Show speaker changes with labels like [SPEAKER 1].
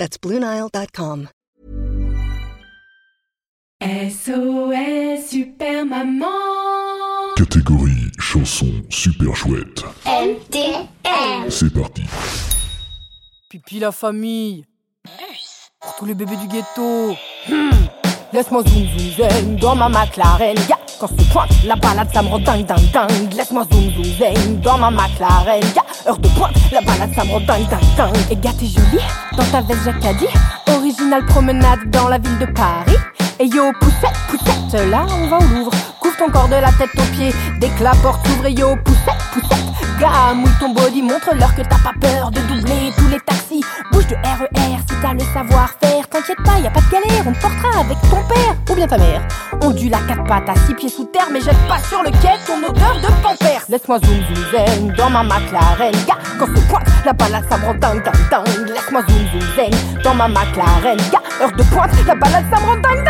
[SPEAKER 1] That's BlueNile.com.
[SPEAKER 2] SOS Super Maman
[SPEAKER 3] Catégorie chanson super chouette.
[SPEAKER 4] MTM.
[SPEAKER 3] C'est parti.
[SPEAKER 5] Pipi la famille. Pour tous les bébés du ghetto. Hmm. Laisse-moi zoom zoom zen dans ma McLaren. Ya, quand se pointe la balade, ça me rend dingue dingue. Laisse-moi zoom zoom zen dans ma McLaren. Ya, heure de pointe, la balade, ça me rend dingue dingue. Et gars, t'es jolie dans ta veste Jacadi. Original promenade dans la ville de Paris. Et yo, poussette, poussette, là on va au Louvre. Couvre ton corps de la tête aux pieds. Dès que la porte s'ouvre, et yo, poussette, poussette. Gars, mouille ton body, montre-leur que t'as pas peur de doubler tous les taxis. Bouge de RER si t'as le savoir-faire. T'inquiète pas, y a pas de galère, on te portera avec ton père ou bien ta mère. On dû la quatre pattes à six pieds sous terre, mais jette pas sur le quai ton odeur de pampers. Laisse-moi zoom zoom zen dans ma McLaren. Gars, quand se pointe la balade, ça me dingue. Laisse-moi zoom zoom zen dans ma McLaren. Gars, heure de pointe, la balade, ça me.